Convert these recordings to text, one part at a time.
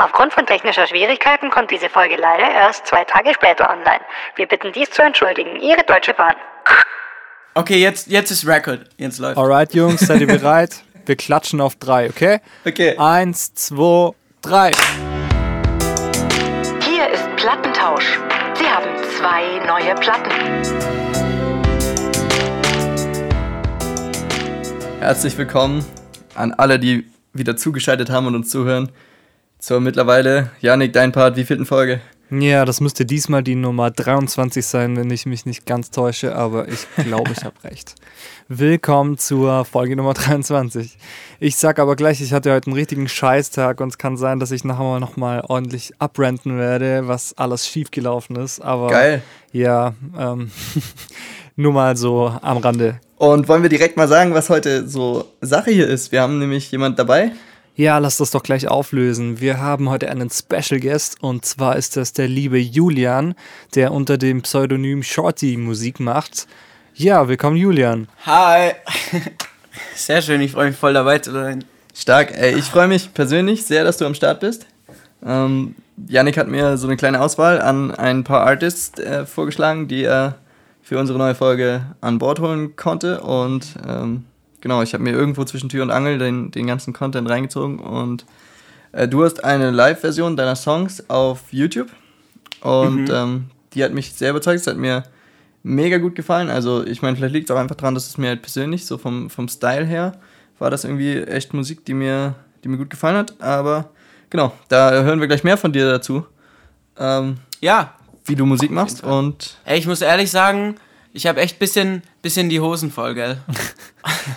Aufgrund von technischer Schwierigkeiten kommt diese Folge leider erst zwei Tage später online. Wir bitten dies zu entschuldigen. Ihre Deutsche Bahn. Okay, jetzt, jetzt ist Record. Jetzt läuft. Alright, Jungs, seid ihr bereit? Wir klatschen auf drei, okay? Okay. Eins, zwei, drei. Hier ist Plattentausch. Sie haben zwei neue Platten. Herzlich willkommen an alle, die wieder zugeschaltet haben und uns zuhören. Zur mittlerweile, Janik, dein Part, wie vierten Folge? Ja, das müsste diesmal die Nummer 23 sein, wenn ich mich nicht ganz täusche, aber ich glaube, ich habe recht. Willkommen zur Folge Nummer 23. Ich sag aber gleich, ich hatte heute einen richtigen Scheißtag und es kann sein, dass ich nachher nochmal ordentlich abrenten werde, was alles schiefgelaufen ist. Aber Geil. ja, ähm, nur mal so am Rande. Und wollen wir direkt mal sagen, was heute so Sache hier ist? Wir haben nämlich jemand dabei. Ja, lass das doch gleich auflösen. Wir haben heute einen Special Guest und zwar ist das der liebe Julian, der unter dem Pseudonym Shorty Musik macht. Ja, willkommen Julian. Hi. Sehr schön, ich freue mich voll dabei zu sein. Stark. Ey, ich freue mich persönlich sehr, dass du am Start bist. Ähm, Janik hat mir so eine kleine Auswahl an ein paar Artists äh, vorgeschlagen, die er für unsere neue Folge an Bord holen konnte. Und ähm, genau, ich habe mir irgendwo zwischen Tür und Angel den, den ganzen Content reingezogen. Und äh, du hast eine Live-Version deiner Songs auf YouTube. Und Mhm. ähm, die hat mich sehr überzeugt. Es hat mir mega gut gefallen. Also ich meine, vielleicht liegt es auch einfach daran, dass es mir halt persönlich, so vom, vom Style her, war das irgendwie echt Musik, die mir, die mir gut gefallen hat. Aber genau, da hören wir gleich mehr von dir dazu, ähm, Ja, wie du Musik machst. Und ey, ich muss ehrlich sagen, ich habe echt bisschen, bisschen die Hosen voll, gell?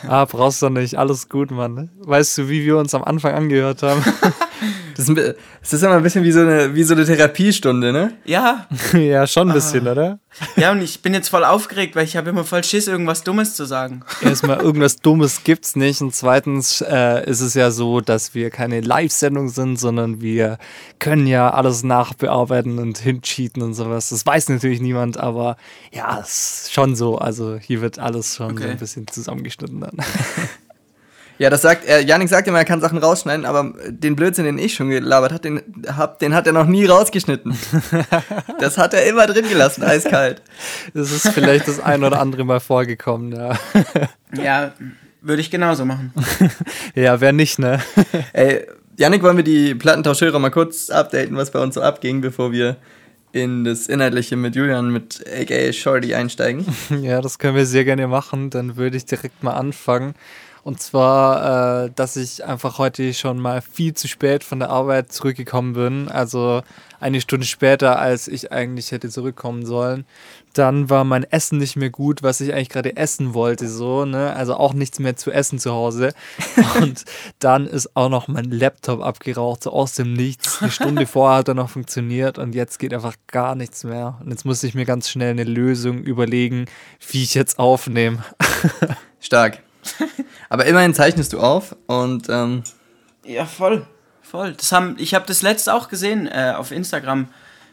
Ah, brauchst du nicht, alles gut, Mann. ne? Weißt du, wie wir uns am Anfang angehört haben? das ist, ein es ist immer ein bisschen wie so eine, wie so eine Therapiestunde, ne? Ja, ja, schon ein bisschen, oder? ja, und ich bin jetzt voll aufgeregt, weil ich habe immer voll Schiss, irgendwas Dummes zu sagen. Erstmal, irgendwas Dummes gibt's nicht. Und zweitens äh, ist es ja so, dass wir keine Live-Sendung sind, sondern wir können ja alles nachbearbeiten und hincheaten und sowas. Das weiß natürlich niemand, aber ja, es ist schon so. Also hier wird alles schon so Okay. ein bisschen zusammengeschnitten dann. Ja, das sagt er. Janik sagt immer, er kann Sachen rausschneiden, aber den Blödsinn, den ich schon gelabert hat, den, hab, den hat er noch nie rausgeschnitten. das hat er immer drin gelassen, eiskalt. Das ist vielleicht das ein oder andere Mal vorgekommen, ja. Ja, würde ich genauso machen. Ja, wer nicht, ne? Ey, Janik, wollen wir die Plattentauschhörer mal kurz updaten, was bei uns so abging, bevor wir in das Inhaltliche mit Julian, mit aka Shorty einsteigen? Ja, das können wir sehr gerne machen. Dann würde ich direkt mal anfangen. Und zwar, äh, dass ich einfach heute schon mal viel zu spät von der Arbeit zurückgekommen bin. Also eine Stunde später, als ich eigentlich hätte zurückkommen sollen. Dann war mein Essen nicht mehr gut, was ich eigentlich gerade essen wollte, so, ne? Also auch nichts mehr zu essen zu Hause. Und dann ist auch noch mein Laptop abgeraucht, so aus dem Nichts. Eine Stunde vorher hat er noch funktioniert und jetzt geht einfach gar nichts mehr. Und jetzt musste ich mir ganz schnell eine Lösung überlegen, wie ich jetzt aufnehme. Stark. Aber immerhin zeichnest du auf und ähm, Ja, voll. Voll. Das haben, ich habe das letzte auch gesehen äh, auf Instagram.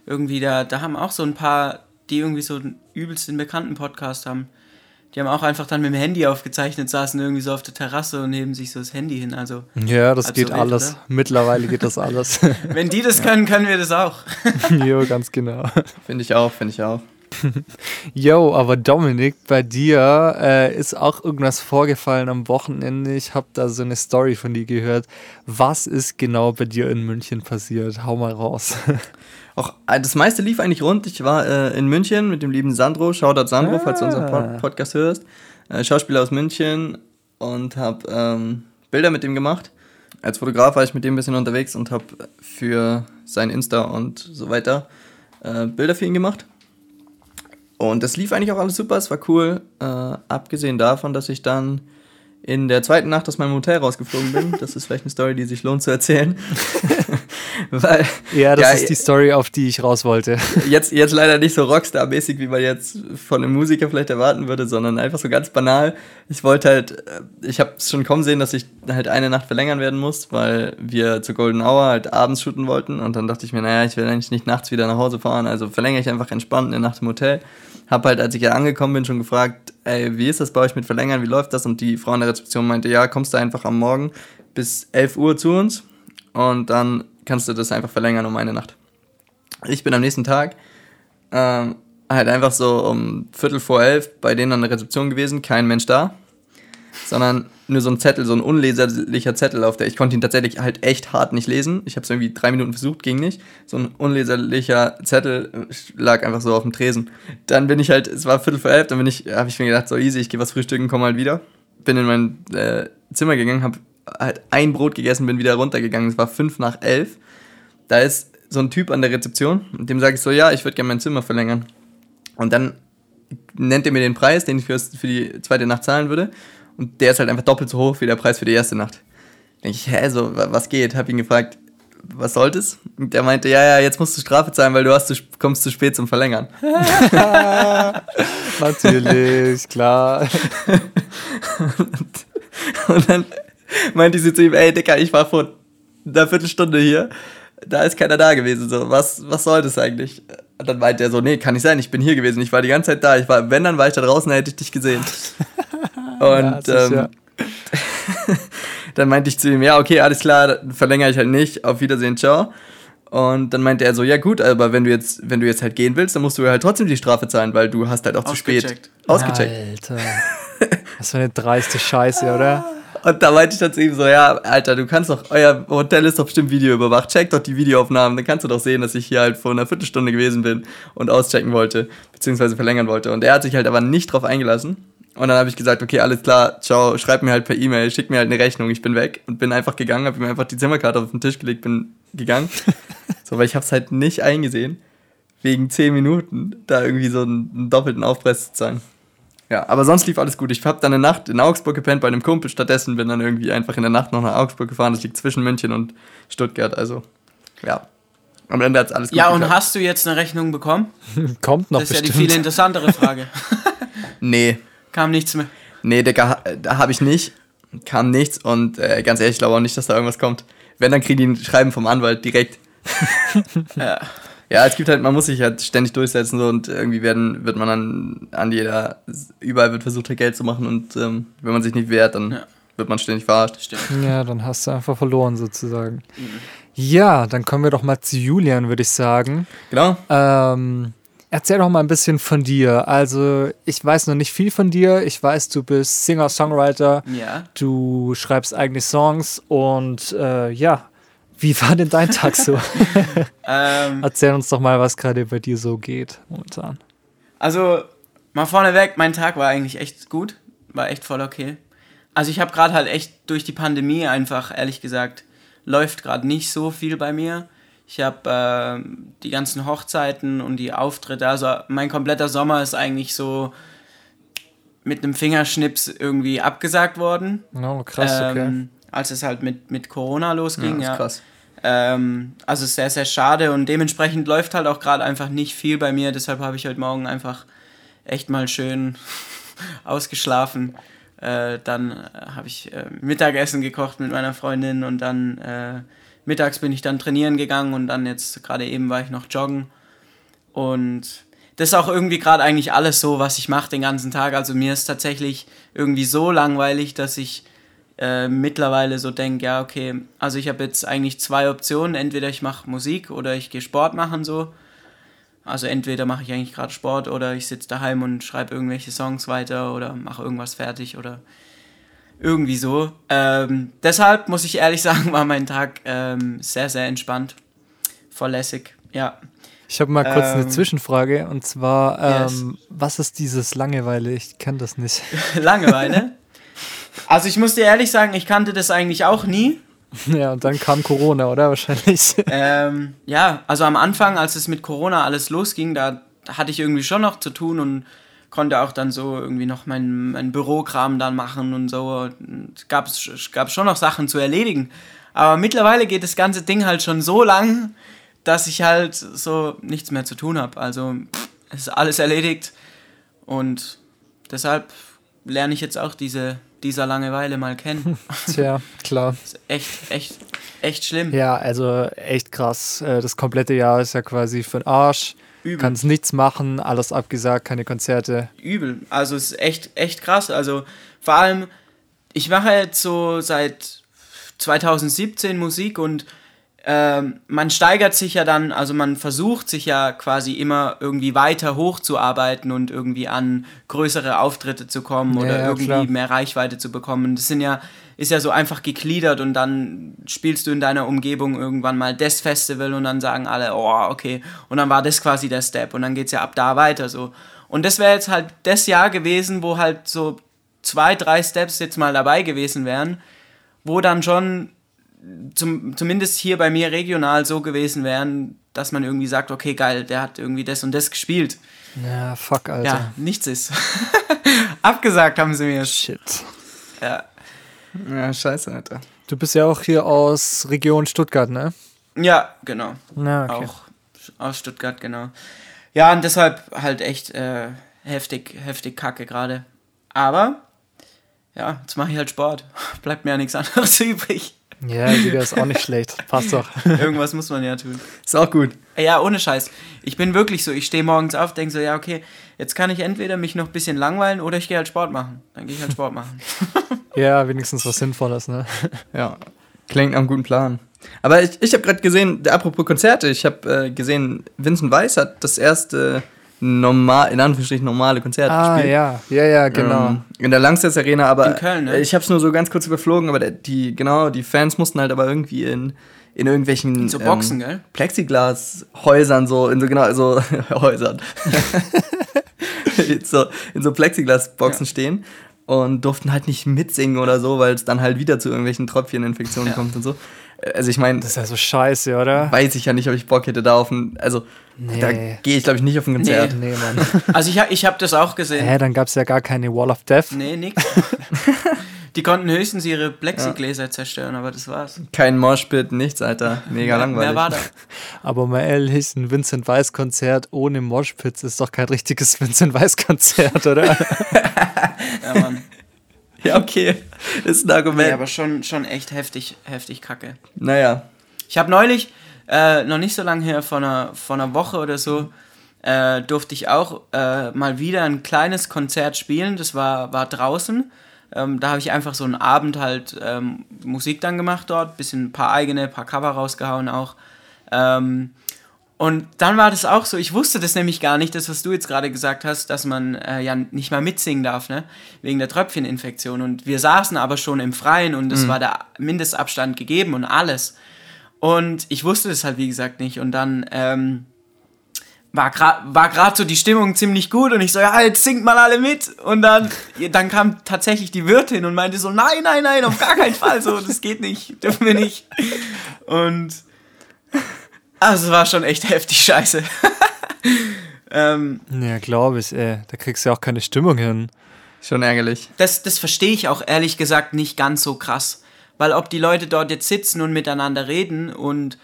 Irgendwie, da, da haben auch so ein paar, die irgendwie so einen übelst den bekannten Podcast haben. Die haben auch einfach dann mit dem Handy aufgezeichnet, saßen irgendwie so auf der Terrasse und heben sich so das Handy hin. Also, Ja, das geht so wild, alles. oder? Mittlerweile geht das alles. wenn die das können, können wir das auch. jo, ganz genau. finde ich auch, finde ich auch. Yo, aber Dominik, bei dir äh, ist auch irgendwas vorgefallen am Wochenende. Ich habe da so eine Story von dir gehört. Was ist genau bei dir in München passiert? Hau mal raus. Auch äh, das meiste lief eigentlich rund. Ich war äh, in München mit dem lieben Sandro. Shoutout Sandro, Ah. falls du unseren Pod Podcast hörst. Äh, Schauspieler aus München und habe ähm, Bilder mit ihm gemacht. Als Fotograf war ich mit dem ein bisschen unterwegs und habe für sein Insta und so weiter äh, Bilder für ihn gemacht. Und das lief eigentlich auch alles super, es war cool. Äh, abgesehen davon, dass ich dann in der zweiten Nacht aus meinem Hotel rausgeflogen bin. Das ist vielleicht eine Story, die sich lohnt zu erzählen. Weil, ja, das Ja, ist die Story, auf die ich raus wollte. jetzt, jetzt leider nicht so Rockstar-mäßig, wie man jetzt von einem Musiker vielleicht erwarten würde, sondern einfach so ganz banal. Ich wollte halt, äh, ich habe schon kommen sehen, dass ich halt eine Nacht verlängern werden muss, weil wir zur Golden Hour halt abends shooten wollten und dann dachte ich mir, naja, ich will eigentlich nicht nachts wieder nach Hause fahren, also verlängere ich einfach entspannt eine Nacht im Hotel. Hab halt, als ich ja angekommen bin, schon gefragt, ey, wie ist das bei euch mit Verlängern, wie läuft das? Und die Frau in der Rezeption meinte, ja, kommst du einfach am Morgen bis 11 Uhr zu uns und dann kannst du das einfach verlängern um eine Nacht. Ich bin am nächsten Tag ähm, halt einfach so um Viertel vor elf bei denen an der Rezeption gewesen, kein Mensch da, sondern nur so ein Zettel, so ein unleserlicher Zettel, auf der ich konnte ihn tatsächlich halt echt hart nicht lesen. Ich habe es irgendwie drei Minuten versucht, ging nicht. So ein unleserlicher Zettel äh, lag einfach so auf dem Tresen. Dann bin ich halt, es war Viertel vor elf, dann bin ich, habe ich mir gedacht, so easy, ich gehe was frühstücken, komm halt wieder. Bin in mein äh, Zimmer gegangen, habe halt ein Brot gegessen, bin wieder runtergegangen. Es war fünf nach elf. Da ist so ein Typ an der Rezeption, dem sage ich so, ja, ich würde gerne mein Zimmer verlängern. Und dann nennt er mir den Preis, den ich für, für die zweite Nacht zahlen würde. Und der ist halt einfach doppelt so hoch wie der Preis für die erste Nacht. Denke ich, hä, so, was geht? Hab ihn gefragt, was sollte es? Und der meinte, ja, ja, jetzt musst du Strafe zahlen, weil du hast, du kommst zu spät zum Verlängern. Natürlich, klar. und, und dann meinte sie zu ihm, ey, Dicker, ich war vor einer Viertelstunde hier, da ist keiner da gewesen, so, was, was soll das eigentlich? Und dann meinte er so, nee, kann nicht sein, ich bin hier gewesen, ich war die ganze Zeit da, ich war, wenn, dann war ich da draußen, dann hätte ich dich gesehen. Und ja, ähm, dann meinte ich zu ihm, ja, okay, alles klar, verlängere ich halt nicht, auf Wiedersehen, ciao. Und dann meinte er so, ja gut, aber wenn du jetzt, wenn du jetzt halt gehen willst, dann musst du halt trotzdem die Strafe zahlen, weil du hast halt auch zu spät ausgecheckt. Alter. Was für eine dreiste Scheiße, oder? Und da meinte ich dann zu ihm so, ja, Alter, du kannst doch, euer Hotel ist doch bestimmt Video überwacht, check doch die Videoaufnahmen, dann kannst du doch sehen, dass ich hier halt vor einer Viertelstunde gewesen bin und auschecken wollte, beziehungsweise verlängern wollte. Und er hat sich halt aber nicht drauf eingelassen. Und dann habe ich gesagt, okay, alles klar, ciao, schreib mir halt per E-Mail, schick mir halt eine Rechnung, ich bin weg und bin einfach gegangen, habe mir einfach die Zimmerkarte auf den Tisch gelegt, bin gegangen. so, weil ich habe es halt nicht eingesehen, wegen 10 Minuten da irgendwie so einen, einen doppelten Aufpreis zu zahlen. Ja, aber sonst lief alles gut. Ich habe dann eine Nacht in Augsburg gepennt bei einem Kumpel. Stattdessen bin dann irgendwie einfach in der Nacht noch nach Augsburg gefahren. Das liegt zwischen München und Stuttgart. Also, ja. Am Ende hat alles gut Ja, und geklappt. hast du jetzt eine Rechnung bekommen? Kommt noch Das ist bestimmt. ja die viel interessantere Frage. nee. Kam nichts mehr? Nee, Digga, da habe ich nicht. Kam nichts. Und äh, ganz ehrlich, ich glaube auch nicht, dass da irgendwas kommt. Wenn, dann kriegen die ein Schreiben vom Anwalt direkt. ja. Ja, es gibt halt, man muss sich halt ständig durchsetzen so, und irgendwie werden, wird man dann an jeder, überall wird versucht, halt Geld zu machen und ähm, wenn man sich nicht wehrt, dann ja. wird man ständig verarscht. Stimmt. Ja, dann hast du einfach verloren sozusagen. Mhm. Ja, dann kommen wir doch mal zu Julian, würde ich sagen. Genau. Ähm, erzähl doch mal ein bisschen von dir. Also, ich weiß noch nicht viel von dir. Ich weiß, du bist Singer-Songwriter. Ja. Du schreibst eigene Songs und äh, ja, wie war denn dein Tag so? ähm, Erzähl uns doch mal, was gerade bei dir so geht momentan. Also, mal vorneweg, mein Tag war eigentlich echt gut. War echt voll okay. Also, ich habe gerade halt echt durch die Pandemie einfach, ehrlich gesagt, läuft gerade nicht so viel bei mir. Ich habe äh, die ganzen Hochzeiten und die Auftritte. Also, mein kompletter Sommer ist eigentlich so mit einem Fingerschnips irgendwie abgesagt worden. Oh, krass, okay. Ähm, als es halt mit, mit Corona losging. Ja, ja. krass. Ähm, also sehr, sehr schade und dementsprechend läuft halt auch gerade einfach nicht viel bei mir. Deshalb habe ich heute Morgen einfach echt mal schön ausgeschlafen. Äh, dann äh, habe ich äh, Mittagessen gekocht mit meiner Freundin und dann äh, mittags bin ich dann trainieren gegangen und dann jetzt gerade eben war ich noch joggen. Und das ist auch irgendwie gerade eigentlich alles so, was ich mache den ganzen Tag. Also mir ist tatsächlich irgendwie so langweilig, dass ich äh, mittlerweile so denke, ja, okay, also ich habe jetzt eigentlich zwei Optionen. Entweder ich mache Musik oder ich gehe Sport machen so. Also entweder mache ich eigentlich gerade Sport oder ich sitze daheim und schreibe irgendwelche Songs weiter oder mache irgendwas fertig oder irgendwie so. Ähm, deshalb muss ich ehrlich sagen, war mein Tag ähm, sehr, sehr entspannt. Voll lässig, ja. Ich habe mal kurz ähm, eine Zwischenfrage und zwar, ähm, yes. was ist dieses Langeweile? Ich kenne das nicht. Langeweile? Also ich muss dir ehrlich sagen, ich kannte das eigentlich auch nie. Ja, und dann kam Corona, oder? Wahrscheinlich. Ähm, ja, also am Anfang, als es mit Corona alles losging, da hatte ich irgendwie schon noch zu tun und konnte auch dann so irgendwie noch mein, mein Bürokram dann machen und so. Und gab es gab schon noch Sachen zu erledigen. Aber mittlerweile geht das ganze Ding halt schon so lang, dass ich halt so nichts mehr zu tun habe. Also es ist alles erledigt und deshalb lerne ich jetzt auch diese dieser Langeweile mal kennen. Tja, klar. echt, echt, echt schlimm. Ja, also echt krass. Äh, das komplette Jahr ist ja quasi für den Arsch. Übel. Kannst nichts machen, alles abgesagt, keine Konzerte. Übel. Also es ist echt, echt krass. Also vor allem, ich mache jetzt so seit 2017 Musik und ähm, man steigert sich ja dann, also man versucht sich ja quasi immer irgendwie weiter hochzuarbeiten und irgendwie an größere Auftritte zu kommen Ja, oder ja, irgendwie klar. mehr Reichweite zu bekommen. Das sind ja, ist ja so einfach gegliedert und dann spielst du in deiner Umgebung irgendwann mal das Festival und dann sagen alle, oh, okay. Und dann war das quasi der Step und dann geht's ja ab da weiter so. Und das wäre jetzt halt das Jahr gewesen, wo halt so zwei, drei Steps jetzt mal dabei gewesen wären, wo dann schon zum, zumindest hier bei mir regional so gewesen wären, dass man irgendwie sagt, okay, geil, der hat irgendwie das und das gespielt. Ja, fuck, Alter. Ja, nichts ist. Abgesagt haben sie mir. Shit. Ja. Ja, scheiße, Alter. Du bist ja auch hier aus Region Stuttgart, ne? ja, genau. Na, okay. Auch aus Stuttgart, genau. Ja, und deshalb halt echt äh, heftig, heftig kacke gerade. Aber, ja, jetzt mache ich halt Sport. Bleibt mir ja nichts anderes übrig. Ja, Digga, ist auch nicht schlecht. Passt doch. Irgendwas muss man ja tun. Ist auch gut. Ja, ohne Scheiß. Ich bin wirklich so, ich stehe morgens auf, denke so, ja, okay, jetzt kann ich entweder mich noch ein bisschen langweilen oder ich gehe halt Sport machen. Dann gehe ich halt Sport machen. Ja, wenigstens was Sinnvolles, ne? Ja, klingt einem guten Plan. Aber ich, ich habe gerade gesehen, apropos Konzerte, ich habe äh, gesehen, Vincent Weiss hat das erste normal, in Anführungsstrichen normale Konzert Ah, gespielt. ja. Ja, ja, genau. Ähm, in der Langsess Arena, aber In Köln, ne? ich habe es nur so ganz kurz überflogen, aber der, die, genau, die Fans mussten halt aber irgendwie in, in irgendwelchen In so Boxen, gell? Plexiglas-Häusern, so, in so, genau, so, Häusern. in, so, in so Plexiglas-Boxen Ja. stehen und durften halt nicht mitsingen oder so, weil es dann halt wieder zu irgendwelchen Tröpfcheninfektionen Ja. kommt und so. Also ich meine, Das ist ja so scheiße, oder? weiß ich ja nicht, ob ich Bock hätte da auf ein, also da Nee. gehe ich glaube ich nicht auf ein Konzert. Nee, Mann. Also ich, ich habe das auch gesehen. Hä, dann gab's ja gar keine Wall of Death. Nee, nix. Die konnten höchstens ihre Plexigläser zerstören, aber das war's. Kein Moshpit, nichts, Alter. Mega Mehr- langweilig. Mehr war da. Aber mal ehrlich, ein Vincent Weiss Konzert ohne Moshpits ist doch kein richtiges Vincent Weiss Konzert, oder? Ja, Mann. Ja, okay. Ist ein Argument. Nee, aber schon, schon echt heftig, heftig kacke. naja. Ich habe neulich, äh, noch nicht so lange her, vor einer, vor einer Woche oder so, äh, durfte ich auch äh, mal wieder ein kleines Konzert spielen. Das war, war draußen. Ähm, da habe ich einfach so einen Abend halt ähm, Musik dann gemacht dort, bisschen ein paar eigene, paar Cover rausgehauen auch. Ähm, und dann war das auch so, ich wusste das nämlich gar nicht, das, was du jetzt gerade gesagt hast, dass man äh, ja nicht mal mitsingen darf, ne? Wegen der Tröpfcheninfektion. Und wir saßen aber schon im Freien und es war der Mindestabstand gegeben und alles. Und ich wusste das halt, wie gesagt, nicht. Und dann ähm, war gerade war grad so die Stimmung ziemlich gut und ich so, ja, jetzt singt mal alle mit. Und dann, dann kam tatsächlich die Wirtin und meinte so, nein, nein, nein, auf gar keinen Fall, so, das geht nicht, dürfen wir nicht. Und also es war schon echt heftig scheiße. ähm, ja, glaube ich, ey. Da kriegst du ja auch keine Stimmung hin. Schon ärgerlich. das das verstehe ich auch ehrlich gesagt nicht ganz so krass. Weil ob die Leute dort jetzt sitzen und miteinander reden und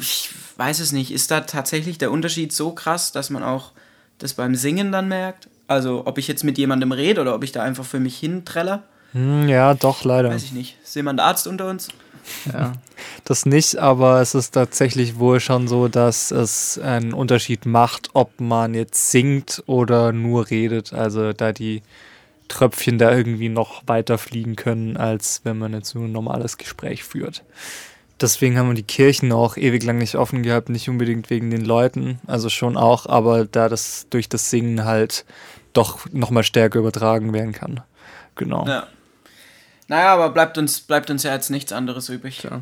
ich weiß es nicht, ist da tatsächlich der Unterschied so krass, dass man auch das beim Singen dann merkt? Also ob ich jetzt mit jemandem rede oder ob ich da einfach für mich hintreller? Hm, ja, doch, leider. Weiß ich nicht. Ist jemand Arzt unter uns? Ja. Das nicht, aber es ist tatsächlich wohl schon so, dass es einen Unterschied macht, ob man jetzt singt oder nur redet. Also da die Tröpfchen da irgendwie noch weiter fliegen können, als wenn man jetzt so ein normales Gespräch führt. Deswegen haben wir die Kirchen auch ewig lang nicht offen gehabt, nicht unbedingt wegen den Leuten, also schon auch, aber da das durch das Singen halt doch nochmal stärker übertragen werden kann. Genau. Ja. Naja, aber bleibt uns, bleibt uns ja jetzt nichts anderes übrig. Ja.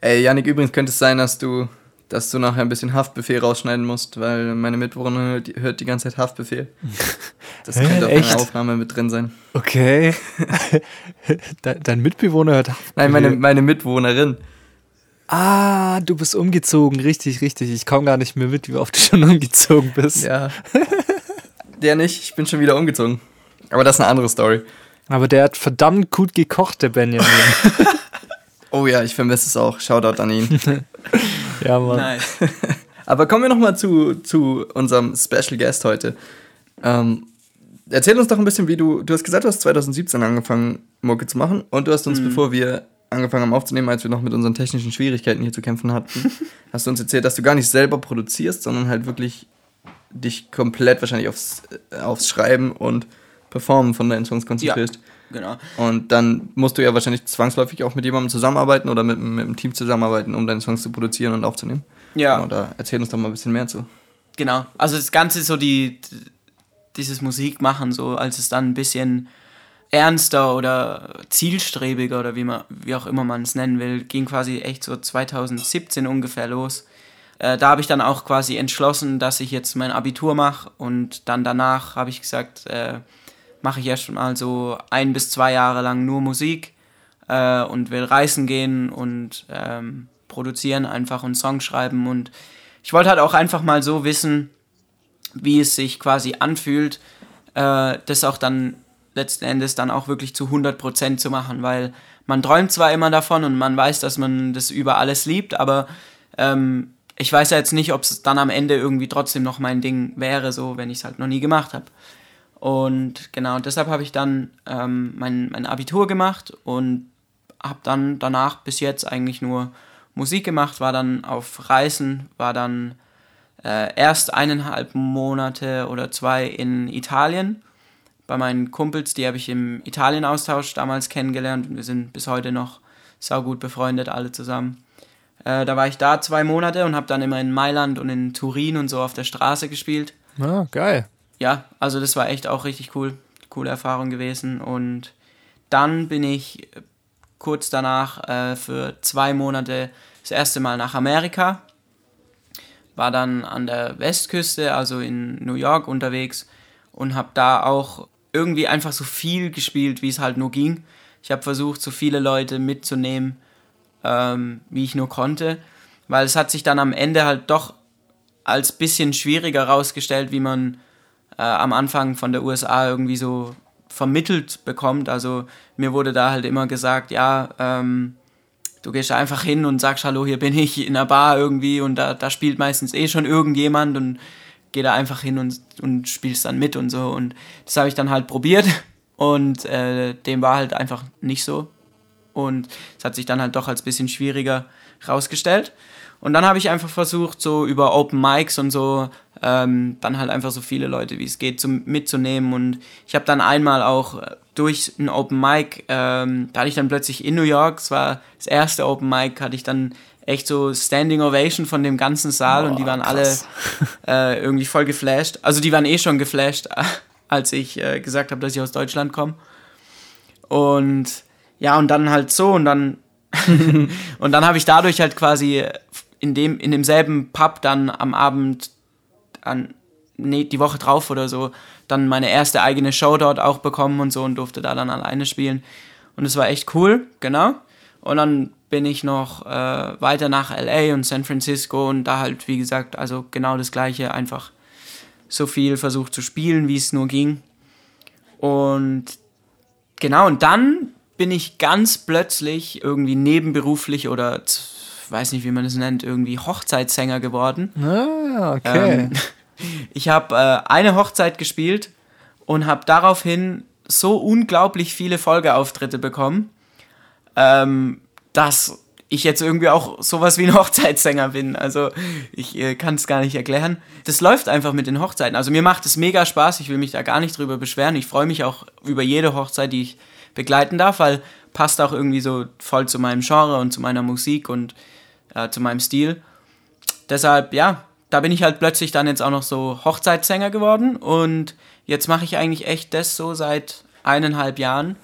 Ey, Janik, übrigens könnte es sein, dass du, dass du nachher ein bisschen Haftbefehl rausschneiden musst, weil meine Mitbewohnerin hört, die- ganze Zeit Haftbefehl. Das Hä, könnte auf echt? einer Aufnahme mit drin sein. Okay. De dein Mitbewohner hört Nein, meine, meine Mitwohnerin. Ah, du bist umgezogen, richtig, richtig. Ich komme gar nicht mehr mit, wie oft du schon umgezogen bist. Ja. Der nicht, ich bin schon wieder umgezogen. Aber das ist eine andere Story. Aber der hat verdammt gut gekocht, der Benjamin. Oh ja, ich vermisse es auch. Shoutout an ihn. Ja, Mann. Nice. Aber kommen wir nochmal zu, zu unserem Special Guest heute. Ähm, erzähl uns doch ein bisschen, wie du, du hast gesagt, du hast 2017 angefangen, Mucke zu machen und du hast uns, bevor wir angefangen haben aufzunehmen, als wir noch mit unseren technischen Schwierigkeiten hier zu kämpfen hatten, hast du uns erzählt, dass du gar nicht selber produzierst, sondern halt wirklich dich komplett wahrscheinlich aufs, äh, aufs Schreiben und Performen von deinen Songs konzentrierst. Genau. Und dann musst du ja wahrscheinlich zwangsläufig auch mit jemandem zusammenarbeiten oder mit, mit einem Team zusammenarbeiten, um deine Songs zu produzieren und aufzunehmen. Ja. Genau, da erzähl uns doch mal ein bisschen mehr zu. Genau. Also das Ganze so die, dieses Musikmachen, so als es dann ein bisschen ernster oder zielstrebiger oder wie man, wie auch immer man es nennen will, ging quasi echt so 2017 ungefähr los. Äh, da habe ich dann auch quasi entschlossen, dass ich jetzt mein Abitur mache und dann danach habe ich gesagt, äh, mache ich erst mal so ein bis zwei Jahre lang nur Musik äh, und will reisen gehen und ähm, produzieren einfach und Songs schreiben und ich wollte halt auch einfach mal so wissen, wie es sich quasi anfühlt, äh, das auch dann letzten Endes dann auch wirklich zu 100% zu machen, weil man träumt zwar immer davon und man weiß, dass man das über alles liebt, aber ähm, ich weiß ja jetzt nicht, ob es dann am Ende irgendwie trotzdem noch mein Ding wäre, so wenn ich es halt noch nie gemacht habe. Und genau, deshalb habe ich dann ähm, mein, mein Abitur gemacht und habe dann danach bis jetzt eigentlich nur Musik gemacht, war dann auf Reisen, war dann äh, erst eineinhalb Monate oder zwei in Italien bei meinen Kumpels, die habe ich im Italien-Austausch damals kennengelernt und wir sind bis heute noch saugut befreundet, alle zusammen. Äh, da war ich da zwei Monate und habe dann immer in Mailand und in Turin und so auf der Straße gespielt. Ah, geil. Ja, also das war echt auch richtig cool, coole Erfahrung gewesen. Und dann bin ich kurz danach äh, für zwei Monate das erste Mal nach Amerika. War dann an der Westküste, also in New York unterwegs und habe da auch irgendwie einfach so viel gespielt, wie es halt nur ging. Ich habe versucht, so viele Leute mitzunehmen, ähm, wie ich nur konnte, weil es hat sich dann am Ende halt doch als bisschen schwieriger rausgestellt, wie man äh, am Anfang von der USA irgendwie so vermittelt bekommt. Also mir wurde da halt immer gesagt, ja, ähm, du gehst einfach hin und sagst, hallo, hier bin ich in der Bar irgendwie und da, da spielt meistens eh schon irgendjemand und geh da einfach hin und, und spielst dann mit und so. Und das habe ich dann halt probiert und äh, dem war halt einfach nicht so. Und es hat sich dann halt doch als bisschen schwieriger rausgestellt. Und dann habe ich einfach versucht, so über Open Mics und so, ähm, dann halt einfach so viele Leute wie es geht zum, mitzunehmen. Und ich habe dann einmal auch durch ein Open Mic, ähm, da hatte ich dann plötzlich in New York, es war das erste Open Mic, hatte ich dann echt so Standing Ovation von dem ganzen Saal Boah, und die waren krass. alle äh, irgendwie voll geflasht. Also die waren eh schon geflasht, als ich äh, gesagt habe, dass ich aus Deutschland komme. Und ja, und dann halt so und dann und dann habe ich dadurch halt quasi in dem in demselben Pub dann am Abend an nee, die Woche drauf oder so dann meine erste eigene Show dort auch bekommen und so und durfte da dann alleine spielen und es war echt cool, genau. Und dann bin ich noch äh, weiter nach LA und San Francisco und da halt wie gesagt, also genau das gleiche, einfach so viel versucht zu spielen, wie es nur ging. Und genau, und dann bin ich ganz plötzlich irgendwie nebenberuflich oder weiß nicht, wie man es nennt, irgendwie Hochzeitssänger geworden. Ah, okay. Ähm, ich habe äh, eine Hochzeit gespielt und habe daraufhin so unglaublich viele Folgeauftritte bekommen, ähm, dass ich jetzt irgendwie auch sowas wie ein Hochzeitssänger bin. Also ich äh, kann es gar nicht erklären. Das läuft einfach mit den Hochzeiten. Also mir macht es mega Spaß. Ich will mich da gar nicht drüber beschweren. Ich freue mich auch über jede Hochzeit, die ich begleiten darf, weil passt auch irgendwie so voll zu meinem Genre und zu meiner Musik und äh, zu meinem Stil. Deshalb, ja, da bin ich halt plötzlich dann jetzt auch noch so Hochzeitssänger geworden und jetzt mache ich eigentlich echt das so seit eineinhalb Jahren.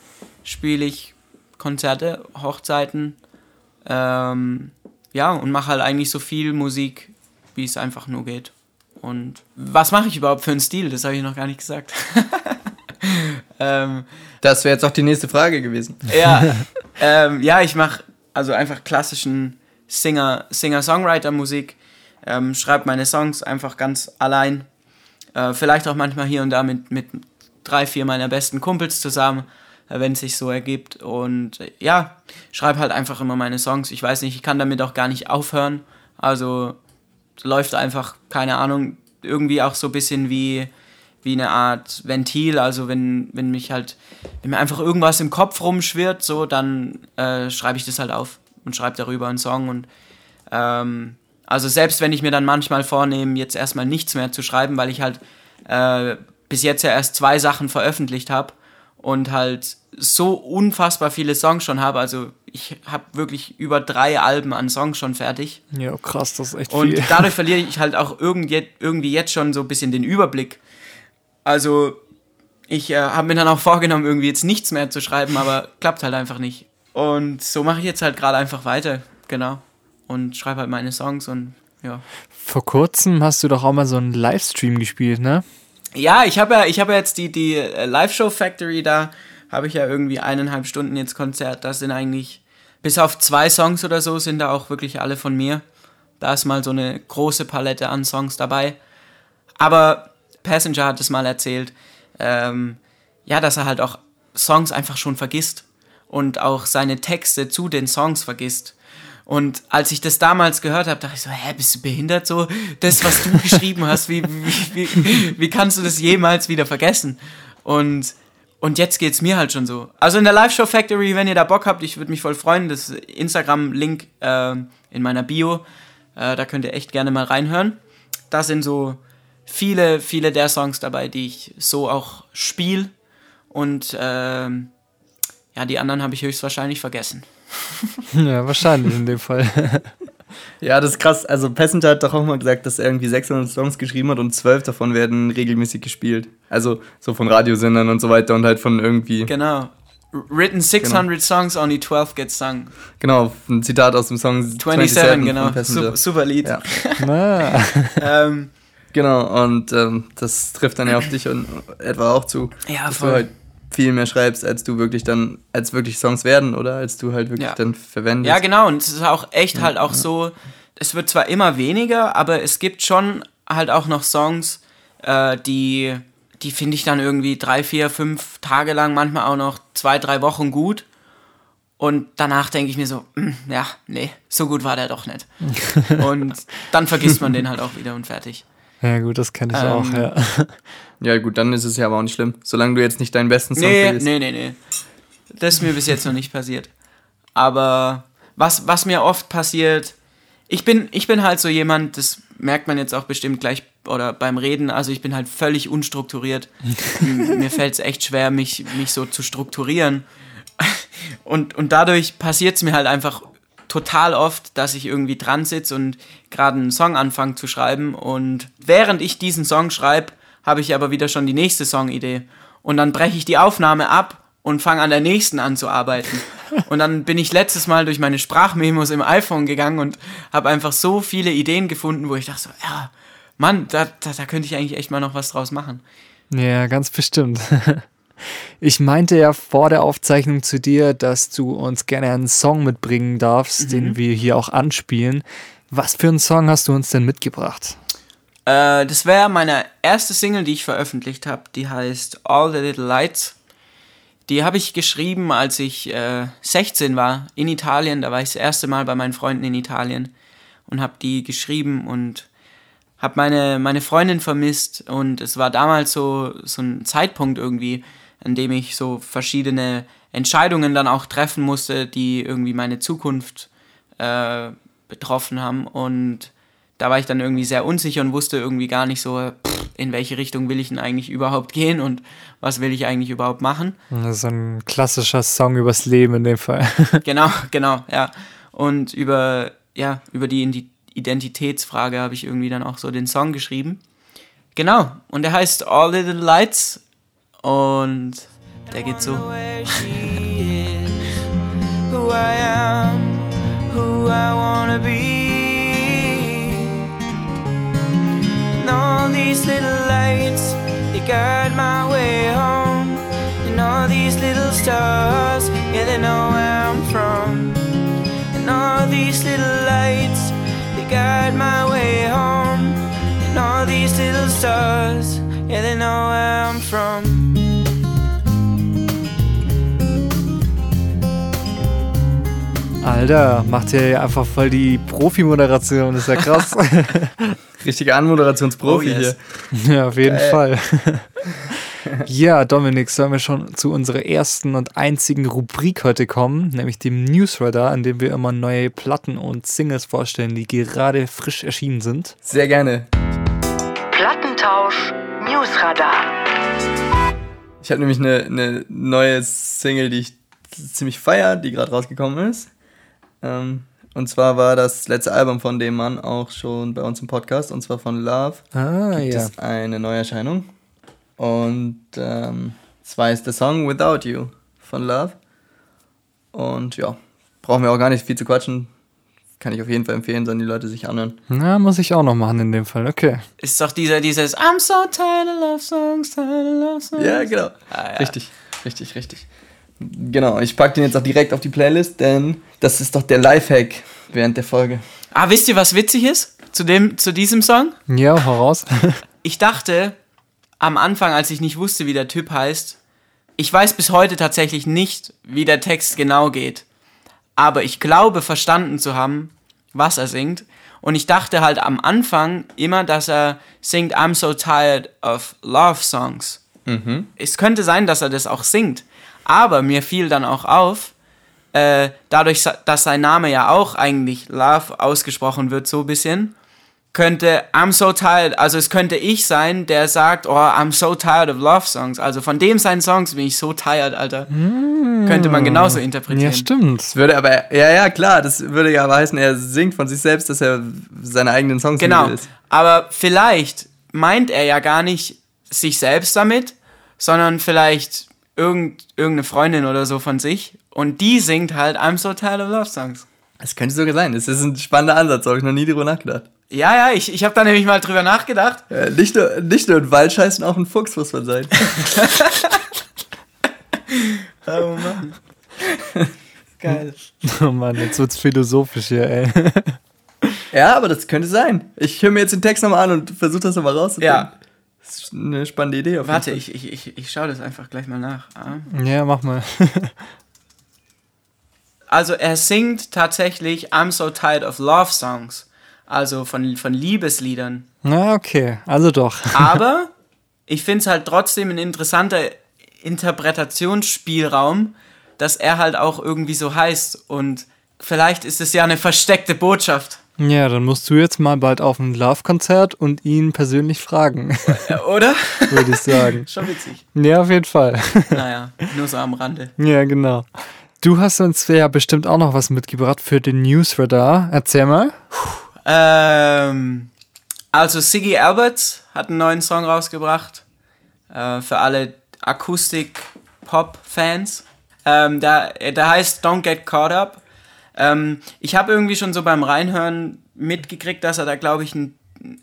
Spiele ich Konzerte, Hochzeiten, ähm, ja, und mache halt eigentlich so viel Musik, wie es einfach nur geht. Und was mache ich überhaupt für einen Stil? Das habe ich noch gar nicht gesagt. ähm, das wäre jetzt auch die nächste Frage gewesen. Ja, ähm, ja ich mache also einfach klassischen Singer, Singer-Songwriter-Musik, ähm, schreibe meine Songs einfach ganz allein. Äh, vielleicht auch manchmal hier und da mit, mit drei, vier meiner besten Kumpels zusammen, äh, wenn es sich so ergibt. Und äh, ja, schreibe halt einfach immer meine Songs. Ich weiß nicht, ich kann damit auch gar nicht aufhören. Also läuft einfach, keine Ahnung, irgendwie auch so ein bisschen wie wie eine Art Ventil. Also wenn, wenn mich halt, wenn mir einfach irgendwas im Kopf rumschwirrt, so, dann äh, schreibe ich das halt auf und schreibe darüber einen Song. Und ähm, also selbst wenn ich mir dann manchmal vornehme, jetzt erstmal nichts mehr zu schreiben, weil ich halt äh, bis jetzt ja erst zwei Sachen veröffentlicht habe und halt so unfassbar viele Songs schon habe. Also ich habe wirklich über drei Alben an Songs schon fertig. Ja, krass, das ist echt Und viel. dadurch verliere ich halt auch irgendwie, irgendwie jetzt schon so ein bisschen den Überblick. Also ich äh, habe mir dann auch vorgenommen, irgendwie jetzt nichts mehr zu schreiben, aber klappt halt einfach nicht. Und so mache ich jetzt halt gerade einfach weiter, genau. Und schreibe halt meine Songs und ja. Vor kurzem hast du doch auch mal so einen Livestream gespielt, ne? Ja, ich habe ja, ich habe ja jetzt die, die äh, Live-Show Factory, da habe ich ja irgendwie eineinhalb Stunden jetzt Konzert. Das sind eigentlich, bis auf zwei Songs oder so, sind da auch wirklich alle von mir. Da ist mal so eine große Palette an Songs dabei. Aber Passenger hat es mal erzählt, ähm, ja, dass er halt auch Songs einfach schon vergisst und auch seine Texte zu den Songs vergisst. Und als ich das damals gehört habe, dachte ich so, hä, bist du behindert so? Das, was du geschrieben hast, wie, wie, wie, wie kannst du das jemals wieder vergessen? Und, und jetzt geht's mir halt schon so. Also in der Live-Show Factory, wenn ihr da Bock habt, ich würde mich voll freuen, das Instagram-Link äh, in meiner Bio, äh, da könnt ihr echt gerne mal reinhören. Da sind so viele, viele der Songs dabei, die ich so auch spiele. Und ähm, ja, die anderen habe ich höchstwahrscheinlich vergessen. Ja, wahrscheinlich in dem Fall. Ja, das ist krass. Also Passenger hat doch auch mal gesagt, dass er irgendwie 600 Songs geschrieben hat und 12 davon werden regelmäßig gespielt. Also so von Radiosendern und so weiter und halt von irgendwie... Genau. Written 600 Songs, only 12 get sung. Genau, ein Zitat aus dem Song 27, genau. von Passenger. Super, super Lied. Ja. Ähm, Genau, und ähm, das trifft dann ja auf dich und etwa auch zu. Ja, dass voll. du halt viel mehr schreibst, als du wirklich dann, als wirklich Songs werden, oder? Als du halt wirklich Ja. dann verwendest. ja, genau. Und es ist auch echt halt auch so, es wird zwar immer weniger, aber es gibt schon halt auch noch Songs, äh, die, die finde ich dann irgendwie drei, vier, fünf Tage lang, manchmal auch noch zwei, drei Wochen gut. Und danach denke ich mir so, "Hm, ja, nee, so gut war der doch nicht. und dann vergisst man den halt auch wieder und fertig. Ja gut, das kenne ich Ähm, auch, ja. Ja, gut, dann ist es ja aber auch nicht schlimm. Solange du jetzt nicht deinen besten Song Nee, vergisst. nee, nee, nee. Das ist mir bis jetzt noch nicht passiert. Aber was, was mir oft passiert, ich bin, ich bin halt so jemand, das merkt man jetzt auch bestimmt gleich oder beim Reden, also ich bin halt völlig unstrukturiert. Mir fällt es echt schwer, mich, mich so zu strukturieren. Und, und dadurch passiert es mir halt einfach total oft, dass ich irgendwie dran sitze und gerade einen Song anfange zu schreiben und während ich diesen Song schreibe, habe ich aber wieder schon die nächste Songidee und dann breche ich die Aufnahme ab und fange an der nächsten an zu arbeiten. Und dann bin ich letztes Mal durch meine Sprachmemos im iPhone gegangen und habe einfach so viele Ideen gefunden, wo ich dachte so, ja, Mann, da, da, da könnte ich eigentlich echt mal noch was draus machen. Ja, ganz bestimmt. Ich meinte ja vor der Aufzeichnung zu dir, dass du uns gerne einen Song mitbringen darfst, den wir hier auch anspielen. Was für einen Song hast du uns denn mitgebracht? Äh, das wäre meine erste Single, die ich veröffentlicht habe. Die heißt All the Little Lights. Die habe ich geschrieben, als ich äh, 16 war, in Italien. Da war ich das erste Mal bei meinen Freunden in Italien und habe die geschrieben und habe meine, meine Freundin vermisst. Und es war damals so, so ein Zeitpunkt irgendwie, an dem ich so verschiedene Entscheidungen dann auch treffen musste, die irgendwie meine Zukunft äh, betroffen haben. Und da war ich dann irgendwie sehr unsicher und wusste irgendwie gar nicht so, pff, in welche Richtung will ich denn eigentlich überhaupt gehen und was will ich eigentlich überhaupt machen. Das ist ein klassischer Song übers Leben in dem Fall. Genau, genau, ja. Und über, ja, über die Identitätsfrage habe ich irgendwie dann auch so den Song geschrieben. Genau, und der heißt All Little Lights und der geht so. where she is, who I am, who I wanna be. All these little lights, they guide my way home. And all these little stars, yeah, they know where I'm from. And all these little lights, they guide my way home. And all these little stars, yeah, they know where I'm from. Alter, macht ja einfach voll die Profi-Moderation, ist ja krass. Richtiger Anmoderationsprofi Oh, yes. hier. ja, auf jeden Geil. Fall. ja, Dominik, sollen wir schon zu unserer ersten und einzigen Rubrik heute kommen, nämlich dem Newsradar, in dem wir immer neue Platten und Singles vorstellen, die gerade frisch erschienen sind. Sehr gerne. Plattentausch Newsradar. Ich habe nämlich eine, eine neue Single, die ich ziemlich feier, die gerade rausgekommen ist. Ähm, und zwar war das letzte Album von dem Mann auch schon bei uns im Podcast, und zwar von Love. Ah, gibt ja. es eine Neuerscheinung. Und ähm, zwar ist der Song Without You von Love. Und ja, brauchen wir auch gar nicht viel zu quatschen. Kann ich auf jeden Fall empfehlen, sollen die Leute sich anhören. Na, muss ich auch noch machen in dem Fall. Okay. Ist doch dieser, dieses I'm so tired of love songs, tired of love songs. Ja, genau. Ah, ja. Richtig, richtig, richtig. Genau, ich packe den jetzt auch direkt auf die Playlist, denn das ist doch der Lifehack während der Folge. Ah, wisst ihr, was witzig ist zu, dem, zu diesem Song? Ja, voraus. Ich dachte am Anfang, als ich nicht wusste, wie der Typ heißt, ich weiß bis heute tatsächlich nicht, wie der Text genau geht. Aber ich glaube verstanden zu haben, was er singt. Und ich dachte halt am Anfang immer, dass er singt I'm so tired of love songs. Es könnte sein, dass er das auch singt. Aber mir fiel dann auch auf, äh, dadurch, dass sein Name ja auch eigentlich Love ausgesprochen wird, so ein bisschen, könnte I'm so tired, also es könnte ich sein, der sagt, oh, I'm so tired of love songs. Also von dem seinen Songs bin ich so tired, Alter. Könnte man genauso interpretieren. ja, stimmt. Das würde aber, ja, ja, klar, das würde ja aber heißen, er singt von sich selbst, dass er seine eigenen Songs Genau. ist. Aber vielleicht meint er ja gar nicht sich selbst damit, sondern vielleicht irgend, irgendeine Freundin oder so von sich. Und die singt halt I'm so tired of love songs. Das könnte sogar sein. Das ist ein spannender Ansatz, habe ich noch nie drüber nachgedacht. Ja, ja, ich, ich habe da nämlich mal drüber nachgedacht. Äh, nicht, nur, nicht nur ein Waldscheißen, auch ein Fuchs muss man sein. Oh Mann. Geil. Oh Mann, jetzt wird's philosophisch hier, ey. ja, aber das könnte sein. Ich höre mir jetzt den Text nochmal an und versuche das nochmal rauszufinden. Ja. Das ist eine spannende Idee. Auf jeden Warte, Fall. ich, ich, ich, ich schaue das einfach gleich mal nach. Ah. Ja, mach mal. Also er singt tatsächlich I'm so tired of love songs. Also von, von Liebesliedern. Na, okay. Also doch. Aber ich finde es halt trotzdem ein interessanter Interpretationsspielraum, dass er halt auch irgendwie so heißt. Und vielleicht ist es ja eine versteckte Botschaft. Ja, dann musst du jetzt mal bald auf ein Love-Konzert und ihn persönlich fragen, Oder? würde ich sagen. Schon witzig. Ja, auf jeden Fall. Naja, nur so am Rande. Ja, genau. Du hast uns ja bestimmt auch noch was mitgebracht für den Newsradar. Erzähl mal. Ähm, also Siggy Alberts hat einen neuen Song rausgebracht. Äh, für alle Akustik-Pop-Fans. Ähm, der, der heißt Don't Get Caught Up. Ähm, ich habe irgendwie schon so beim Reinhören mitgekriegt, dass er da, glaube ich, ein,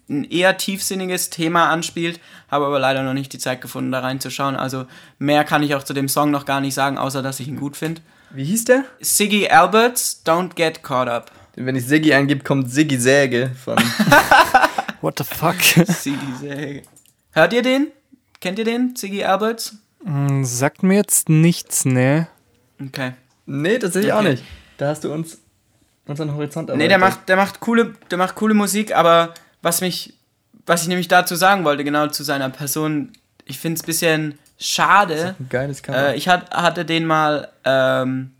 ein eher tiefsinniges Thema anspielt. Habe aber leider noch nicht die Zeit gefunden, da reinzuschauen. Also mehr kann ich auch zu dem Song noch gar nicht sagen, außer dass ich ihn gut finde. Wie hieß der? Siggy Alberts, Don't Get Caught Up. Wenn ich Siggi eingib, kommt Siggi Säge von. What the fuck? Siggy Säge. Hört ihr den? Kennt ihr den? Siggy Alberts? Hm, Sagt mir jetzt nichts, ne? Okay. nee, tatsächlich auch Okay. nicht. Da hast du uns unseren Horizont Nee, der erweitert. macht, der macht coole, der macht coole Musik, aber was mich, was ich nämlich dazu sagen wollte, genau zu seiner Person, ich finde es ein bisschen schade. Ein geiles Cover. Äh, ich hat, hatte den mal ähm,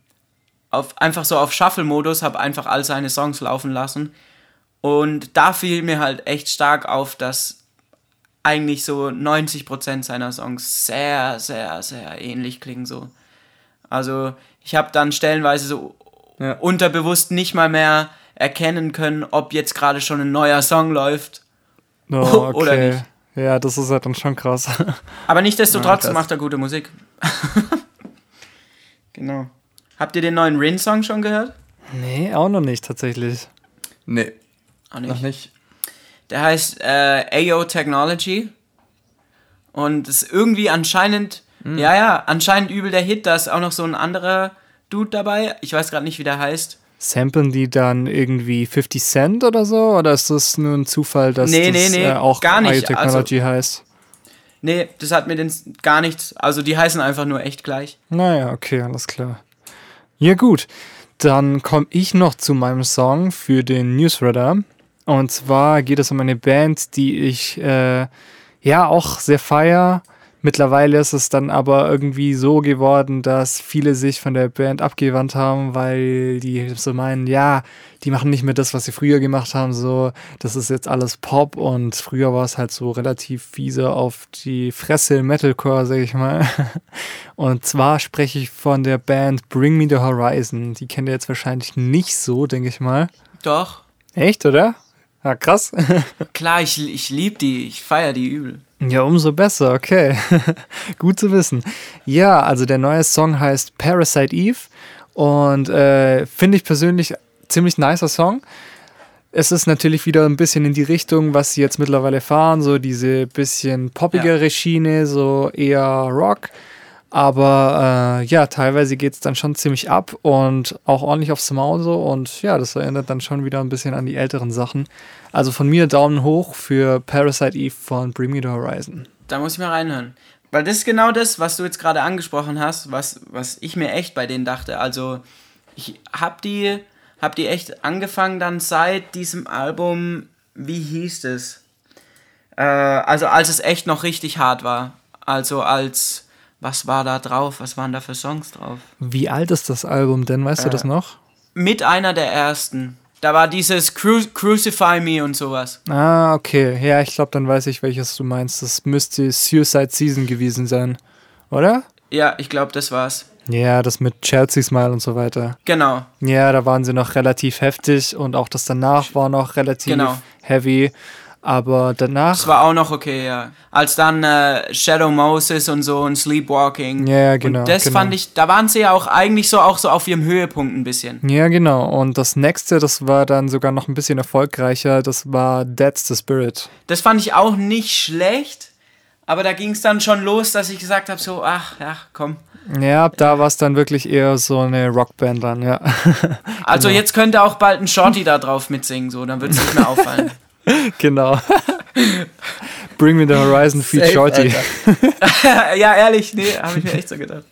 auf, einfach so auf Shuffle-Modus, habe einfach all seine Songs laufen lassen. Und da fiel mir halt echt stark auf, dass eigentlich so 90% seiner Songs sehr, sehr, sehr ähnlich klingen so. Also ich habe dann stellenweise so Ja. unterbewusst nicht mal mehr erkennen können, ob jetzt gerade schon ein neuer Song läuft. Oh, Oder okay. nicht? Ja, das ist ja dann schon krass. Aber nichtsdestotrotz Ja, macht er gute Musik. genau. Habt ihr den neuen Rin-Song schon gehört? nee, auch noch nicht tatsächlich. nee, Auch noch nicht. Der heißt äh, AO Technology. Und ist irgendwie anscheinend, Hm. ja, ja, anscheinend übel der Hit. Da ist auch noch so ein anderer Dude dabei. Ich weiß gerade nicht, wie der heißt. Samplen die dann irgendwie 50 Cent oder so? Oder ist das nur ein Zufall, dass Nee, das nee, nee, äh, auch gar nicht. Technology heißt? Nee, das hat mir den gar nichts. Also die heißen einfach nur echt gleich. Naja, okay, alles klar. Ja, gut. Dann komme ich noch zu meinem Song für den Newsreader. Und zwar geht es um eine Band, die ich äh, ja auch sehr feier. Mittlerweile ist es dann aber irgendwie so geworden, dass viele sich von der Band abgewandt haben, weil die so meinen, ja, die machen nicht mehr das, was sie früher gemacht haben, so, das ist jetzt alles Pop und früher war es halt so relativ fiese auf die Fresse Metalcore, sag ich mal. Und zwar spreche ich von der Band Bring Me the Horizon. Die kennt ihr jetzt wahrscheinlich nicht so, denke ich mal. Doch. Echt, oder? Ja, krass. Klar, ich, ich liebe die, ich feiere die übel. Ja, umso besser, okay. Gut zu wissen. Ja, also der neue Song heißt Parasite Eve und äh, finde ich persönlich ziemlich nicer Song. Es ist natürlich wieder ein bisschen in die Richtung, was sie jetzt mittlerweile fahren, so diese bisschen poppigere Schiene, so eher Rock. Aber äh, ja, teilweise geht es dann schon ziemlich ab und auch ordentlich aufs Maul so. Und ja, das erinnert dann schon wieder ein bisschen an die älteren Sachen. Also von mir Daumen hoch für Parasite Eve von Bring Me the Horizon. Da muss ich mal reinhören. Weil das ist genau das, was du jetzt gerade angesprochen hast, was, was ich mir echt bei denen dachte. Also, ich hab die, hab die echt angefangen dann seit diesem Album, wie hieß es? Äh, also, als es echt noch richtig hart war. Also, als, was war da drauf? Was waren da für Songs drauf? Wie alt ist das Album denn? Weißt du Äh. das noch? Mit einer der ersten. Da war dieses Cru Crucify Me und sowas. Ah, okay. Ja, ich glaube, dann weiß ich, welches du meinst. Das müsste Suicide Season gewesen sein. Oder? Ja, ich glaube, das war's. Ja, das mit Chelsea Smile und so weiter. Genau. Ja, da waren sie noch relativ heftig und auch das danach war noch relativ Genau. heavy. Aber danach. Das war auch noch okay, ja. Als dann äh, Shadow Moses und so und Sleepwalking. Ja, ja, genau, Und das genau. fand ich, da waren sie ja auch eigentlich so auch so auf ihrem Höhepunkt ein bisschen. Ja, genau. Und das nächste, das war dann sogar noch ein bisschen erfolgreicher. Das war That's the Spirit. Das fand ich auch nicht schlecht, aber da ging es dann schon los, dass ich gesagt habe, so, ach, ja, komm. Ja, ab da war es dann wirklich eher so eine Rockband dann, ja. Also jetzt könnte auch bald ein Shorty da drauf mitsingen, so, dann wird es nicht mehr auffallen. genau. Bring Me the Horizon Feed Shorty. Ja, ehrlich, nee, habe ich mir echt so gedacht.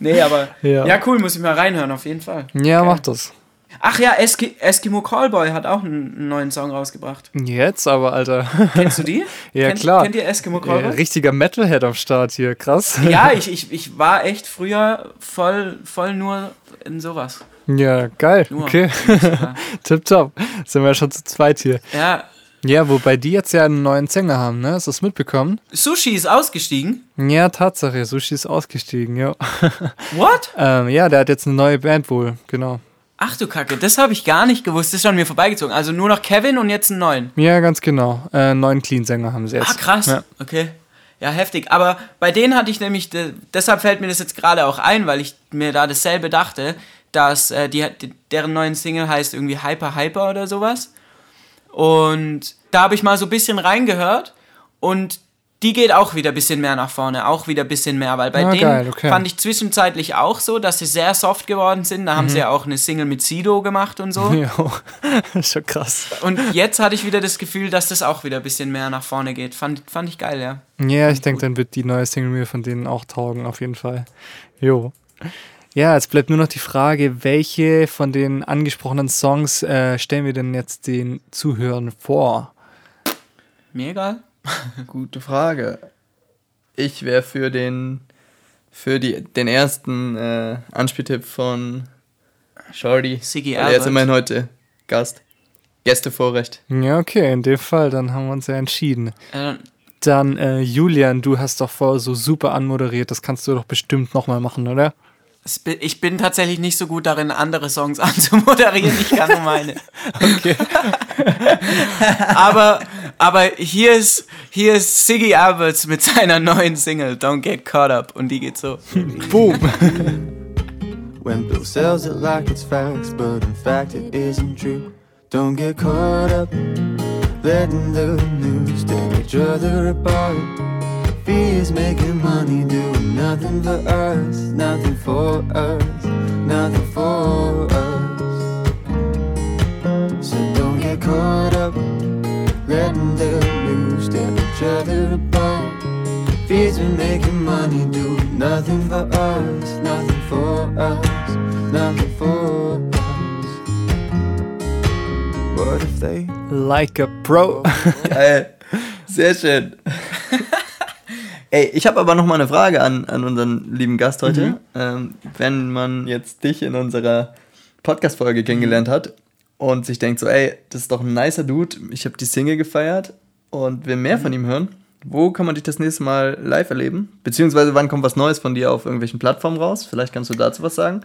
Nee, aber Ja. ja. cool, muss ich mal reinhören, auf jeden Fall. Ja, mach das. Ach ja, Eski Eskimo Callboy hat auch einen, neuen Song rausgebracht. Jetzt aber, Alter. Kennst du die? Ja, Kennt, klar. Kennt ihr Eskimo Ja, Callboy? richtiger Metalhead am Start hier, krass. Ja, ich, ich, ich war echt früher voll, voll nur in sowas. Ja, geil. Nur. Okay. Tipptopp. Sind wir schon zu zweit hier. Ja, Ja, wobei die jetzt ja einen neuen Sänger haben, ne? Hast du das mitbekommen? Sushi ist ausgestiegen. Ja, Tatsache. Sushi ist ausgestiegen, ja. What? ähm, ja, der hat jetzt eine neue Band wohl, genau. Ach du Kacke, das habe ich gar nicht gewusst. Das ist schon mir vorbeigezogen. Also nur noch Kevin und jetzt einen neuen. Ja, ganz genau. Äh, einen neuen Clean-Sänger haben sie jetzt. Ah, krass. Ja. Okay. Ja, heftig. Aber bei denen hatte ich nämlich, de- deshalb fällt mir das jetzt gerade auch ein, weil ich mir da dasselbe dachte, dass äh, die, deren neuen Single heißt irgendwie Hyper Hyper oder sowas. Und da habe ich mal so ein bisschen reingehört und die geht auch wieder ein bisschen mehr nach vorne, auch wieder ein bisschen mehr, weil bei Ah, denen geil, okay. fand ich zwischenzeitlich auch so, dass sie sehr soft geworden sind. Da haben sie ja auch eine Single mit Sido gemacht und so. Jo, schon krass. Und jetzt hatte ich wieder das Gefühl, dass das auch wieder ein bisschen mehr nach vorne geht. Fand, fand ich geil, ja. Ja, ich denke, dann wird die neue Single mir von denen auch taugen, auf jeden Fall. Jo. Ja, jetzt bleibt nur noch die Frage, welche von den angesprochenen Songs äh, stellen wir denn jetzt den Zuhörern vor? Mir egal. Gute Frage. Ich wäre für den für die, den ersten äh, Anspieltipp von Shorty. Siggy Weil Er ist Albert. immerhin heute Gast. Gästevorrecht. Ja, okay, in dem Fall, dann haben wir uns ja entschieden. Äh, Dann, äh, Julian, du hast doch vorher so super anmoderiert, das kannst du doch bestimmt nochmal machen, oder? Ich bin tatsächlich nicht so gut darin, andere Songs anzumoderieren. Ich kann nur meine. Okay. aber, aber hier ist, hier ist Siggy Alberts mit seiner neuen Single Don't Get Caught Up und die geht so. Boom! When Bill sells it like it's facts, but in fact it isn't true. Don't get caught up letting the news tear each other apart. Fears making money, doing nothing for us, nothing for us, nothing for us. So don't get caught up letting the news tear each other apart. Fears been making money, doing nothing for us, nothing for us, nothing for us. What if they Like a Pro. Geil. Sehr schön. Ey, ich habe aber noch mal eine Frage an, an unseren lieben Gast heute. Ähm, wenn man jetzt dich in unserer Podcast-Folge kennengelernt hat und sich denkt so, ey, das ist doch ein nicer Dude, ich habe die Single gefeiert und will mehr von ihm hören, wo kann man dich das nächste Mal live erleben? Beziehungsweise wann kommt was Neues von dir auf irgendwelchen Plattformen raus? Vielleicht kannst du dazu was sagen.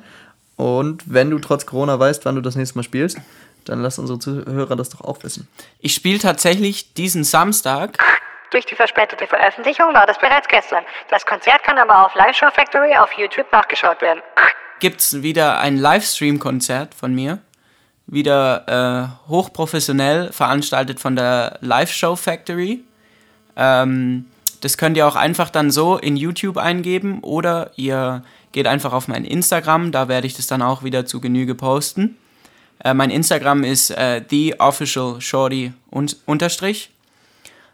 Und wenn du trotz Corona weißt, wann du das nächste Mal spielst, dann lass unsere Zuhörer das doch auch wissen. Ich spiele tatsächlich diesen Samstag. Durch die verspätete Veröffentlichung war das bereits gestern. Das Konzert kann aber auf Live Show Factory auf YouTube nachgeschaut werden. Gibt's wieder ein Livestream-Konzert von mir. Wieder äh, hochprofessionell veranstaltet von der Live Show Factory. Ähm, das könnt ihr auch einfach dann so in YouTube eingeben oder ihr geht einfach auf mein Instagram, da werde ich das dann auch wieder zu Genüge posten. Äh, mein Instagram ist äh, theofficialshorty unterstrich.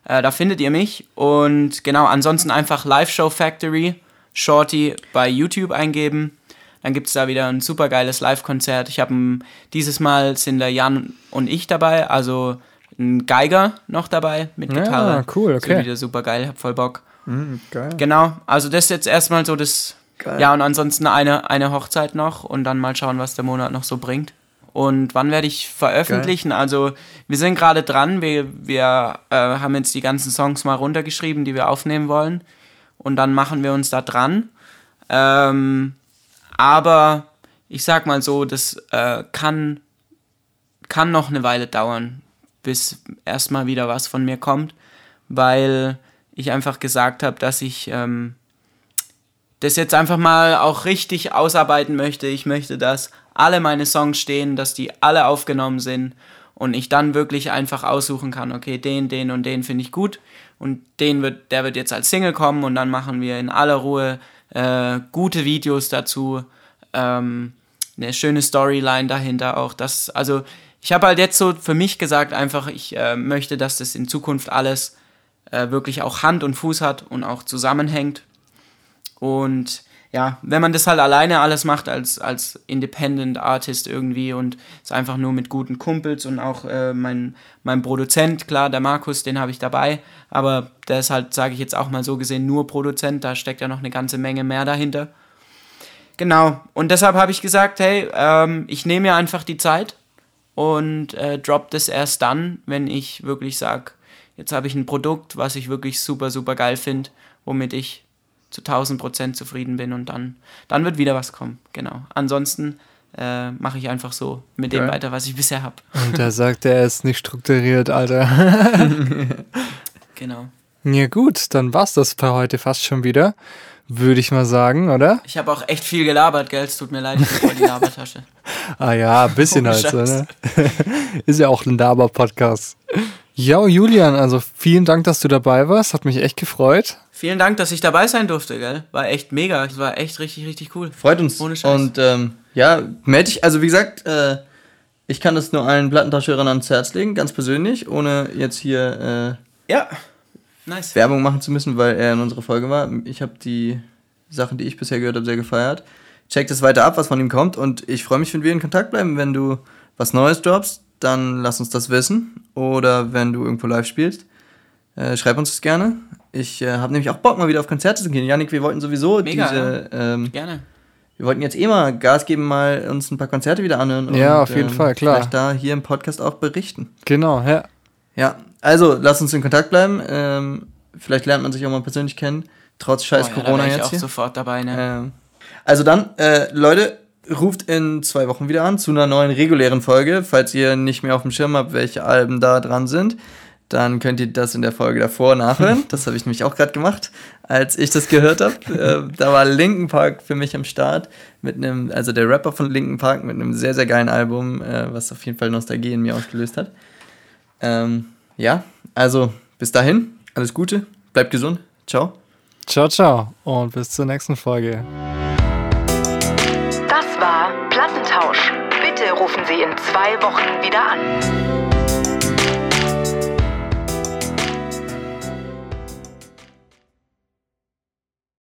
Äh, da findet ihr mich. Und genau, ansonsten einfach Live Show Factory Shorty bei YouTube eingeben. Dann gibt es da wieder ein super geiles Live-Konzert. Ich habe dieses Mal sind der Jan und ich dabei, also ein Geiger noch dabei mit Ja, Gitarre. cool, Das okay. wird wieder super geil, hab voll Bock. geil. Genau, also das ist jetzt erstmal so das. Geil. Ja, und ansonsten eine, eine Hochzeit noch und dann mal schauen, was der Monat noch so bringt. Und wann werde ich veröffentlichen? Also, wir sind gerade dran. Wir, wir äh, haben jetzt die ganzen Songs mal runtergeschrieben, die wir aufnehmen wollen. Und dann machen wir uns da dran. Ähm, aber ich sag mal so, das äh, kann, kann noch eine Weile dauern, bis erstmal wieder was von mir kommt, weil ich einfach gesagt habe, dass ich ähm, das jetzt einfach mal auch richtig ausarbeiten möchte. Ich möchte, dass alle meine Songs stehen, dass die alle aufgenommen sind und ich dann wirklich einfach aussuchen kann, okay, den, den und den finde ich gut und den wird, der wird jetzt als Single kommen und dann machen wir in aller Ruhe äh, gute Videos dazu, ähm, eine schöne Storyline dahinter auch. Das, also ich habe halt jetzt so für mich gesagt, einfach ich äh, möchte, dass das in Zukunft alles äh, wirklich auch Hand und Fuß hat und auch zusammenhängt. Und ja, wenn man das halt alleine alles macht als, als Independent Artist irgendwie und es einfach nur mit guten Kumpels und auch äh, mein, mein Produzent, klar, der Markus, den habe ich dabei, aber der ist halt, sage ich jetzt auch mal so gesehen, nur Produzent, da steckt ja noch eine ganze Menge mehr dahinter. Genau, und deshalb habe ich gesagt, hey, ähm, ich nehme mir einfach die Zeit und äh, drop das erst dann, wenn ich wirklich sage, jetzt habe ich ein Produkt, was ich wirklich super, super geil finde, womit ich zu 1000 Prozent zufrieden bin und dann, dann wird wieder was kommen. Genau. Ansonsten äh, mache ich einfach so mit dem Geil. weiter, was ich bisher habe. Und der sagt, er ist nicht strukturiert, Alter. Genau. Ja gut, dann war's das für heute fast schon wieder. Würde ich mal sagen, oder? Ich habe auch echt viel gelabert, gell? Es tut mir leid, ich voll die Labertasche. Ah ja, ein bisschen halt so, ne? Ist ja auch ein Laber-Podcast. Ja, Julian, also vielen Dank, dass du dabei warst. Hat mich echt gefreut. Vielen Dank, dass ich dabei sein durfte, gell? War echt mega. Es war echt richtig, richtig cool. Freut uns. Ohne Scheiß. Und ähm, ja, melde dich, also wie gesagt, äh, ich kann das nur allen Plattentauschhörern ans Herz legen, ganz persönlich, ohne jetzt hier Ja. Nice. äh, Werbung machen zu müssen, weil er in unserer Folge war. Ich habe die Sachen, die ich bisher gehört habe, sehr gefeiert. Check das weiter ab, was von ihm kommt und ich freue mich, wenn wir in Kontakt bleiben. Wenn du was Neues droppst, dann lass uns das wissen. Oder wenn du irgendwo live spielst, äh, schreib uns das gerne. Ich äh, habe nämlich auch Bock, mal wieder auf Konzerte zu gehen. Janik, wir wollten sowieso Mega, diese ähm, Gerne. wir wollten jetzt eh mal Gas geben, mal uns ein paar Konzerte wieder anhören. Ja, auf jeden Fall, klar. Vielleicht da hier im Podcast auch berichten. Genau, ja. Ja, also lasst uns in Kontakt bleiben. Ähm, vielleicht lernt man sich auch mal persönlich kennen, trotz scheiß Boah, ja, da Corona wär ich jetzt auch hier. sofort dabei, ne? Ähm, also dann, äh, Leute, ruft in zwei Wochen wieder an zu einer neuen regulären Folge. Falls ihr nicht mehr auf dem Schirm habt, welche Alben da dran sind, dann könnt ihr das in der Folge davor nachhören. Das habe ich nämlich auch gerade gemacht, als ich das gehört habe. äh, da war Linkin Park für mich am Start mit einem, also der Rapper von Linkin Park mit einem sehr, sehr geilen Album, äh, was auf jeden Fall Nostalgie in mir ausgelöst hat. Ähm, ja, also bis dahin, alles Gute, bleibt gesund, ciao. Ciao, ciao und bis zur nächsten Folge. Das war Plattentausch. Bitte rufen Sie in zwei Wochen wieder an.